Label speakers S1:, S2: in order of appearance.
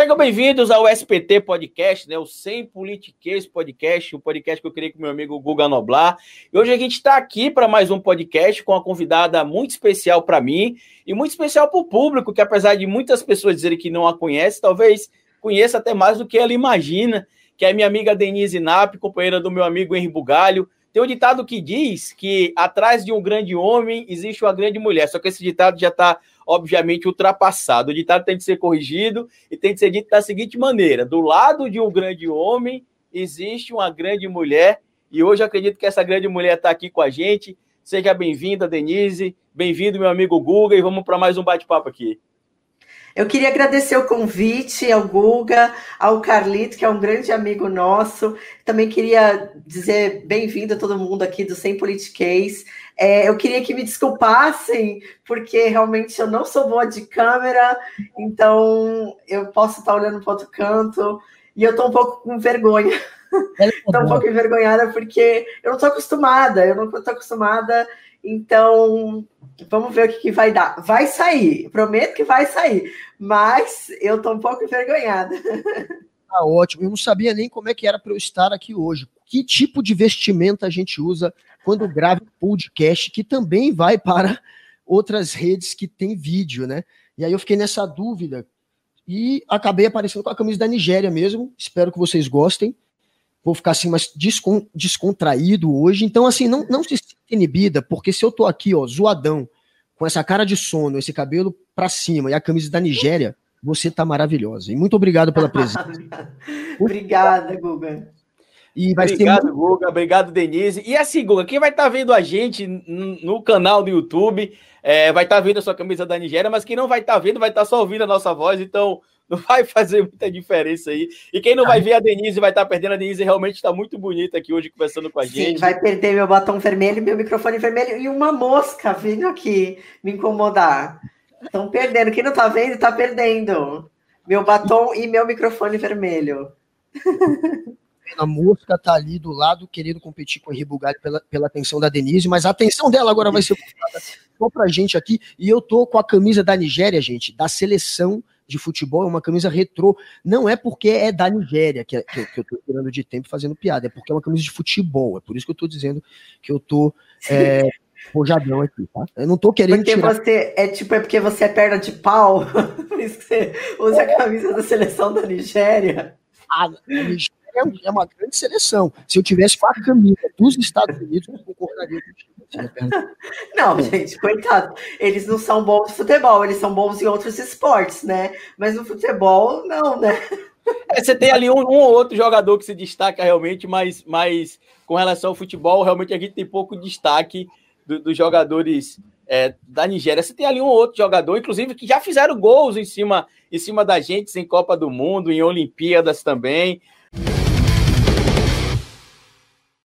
S1: Sejam bem-vindos ao SPT Podcast, né? O Sem Politiquês Podcast, o podcast que eu criei com meu amigo Guga Noblar. E hoje a gente está aqui para mais um podcast com uma convidada muito especial para mim e muito especial para o público, que apesar de muitas pessoas dizerem que não a conhece, talvez conheça até mais do que ela imagina, que é minha amiga Denise Nap, companheira do meu amigo Henri Bugalho. Tem um ditado que diz que atrás de um grande homem existe uma grande mulher, só que esse ditado já está obviamente, ultrapassado. O ditado tem de ser corrigido e tem de ser dito da seguinte maneira: do lado de um grande homem existe uma grande mulher, e hoje acredito que essa grande mulher está aqui com a gente. Seja bem-vinda, Denise. Bem-vindo, meu amigo Guga, e vamos para mais um bate-papo aqui.
S2: Eu queria agradecer o convite ao Guga, ao Carlito, que é um grande amigo nosso. Também queria dizer bem-vindo a todo mundo aqui do Sem Politiquês. É, eu queria que me desculpassem, porque realmente eu não sou boa de câmera, então eu posso estar olhando para outro canto e eu estou um pouco com vergonha. Estou um pouco envergonhada porque eu não estou acostumada, eu não estou acostumada então, vamos ver o que, que, vai dar. Vai sair, prometo que vai sair, mas eu estou um pouco envergonhada.
S3: Ah, ótimo. Eu não sabia nem como é que era para eu estar aqui hoje. Que tipo de vestimenta a gente usa quando grava podcast, que também vai para outras redes que tem vídeo, né? E aí eu fiquei nessa dúvida e acabei aparecendo com a camisa da Nigéria mesmo. Espero que vocês gostem vou ficar assim mais descon, descontraído hoje. Então, assim, não, não se sinta inibida, porque se eu tô aqui, ó, zoadão, com essa cara de sono, esse cabelo pra cima e a camisa da Nigéria, você tá maravilhosa. E muito obrigado pela presença.
S2: Obrigada, Guga.
S1: E vai obrigado, ser... Guga. Obrigado, Denise. E assim, Guga, quem vai estar tá vendo a gente no canal do YouTube é, vai estar tá vendo a sua camisa da Nigéria, mas quem não vai estar tá vendo vai estar tá só ouvindo a nossa voz. Então, não vai fazer muita diferença aí. E quem não vai ver a Denise vai estar perdendo. A Denise realmente está muito bonita aqui hoje conversando com a gente. Sim,
S2: vai perder meu batom vermelho, meu microfone vermelho e uma mosca vindo aqui me incomodar. Estão perdendo. Quem não está vendo, está perdendo. Meu batom e meu microfone vermelho.
S3: A mosca tá ali do lado, querendo competir com o Henri Bugalho pela, pela atenção da Denise, mas a atenção dela agora vai ser só pra gente aqui. E eu tô com a camisa da Nigéria, gente, da seleção de futebol, é uma camisa retrô. Não é porque é da Nigéria que, que, que eu tô tirando de tempo fazendo piada, é porque é uma camisa de futebol. É por isso que eu tô dizendo que eu tô. É, Pojadão aqui, tá? Eu não tô querendo
S2: porque tirar... você é tipo é porque você é perna de pau, por isso que você usa a camisa da seleção da Nigéria.
S3: A, a Nigéria é uma grande seleção. Se eu tivesse com a camisa dos Estados Unidos, eu concordaria com
S2: não, gente, coitado. Eles não são bons no futebol, eles são bons em outros esportes, né? Mas no futebol, não, né?
S1: É, você tem ali um, um, ou outro jogador que se destaca realmente, mas, mas com relação ao futebol, realmente a gente tem pouco destaque do, dos jogadores é, da Nigéria. Você tem ali um ou outro jogador, inclusive, que já fizeram gols em cima, em cima da gente em Copa do Mundo, em Olimpíadas também.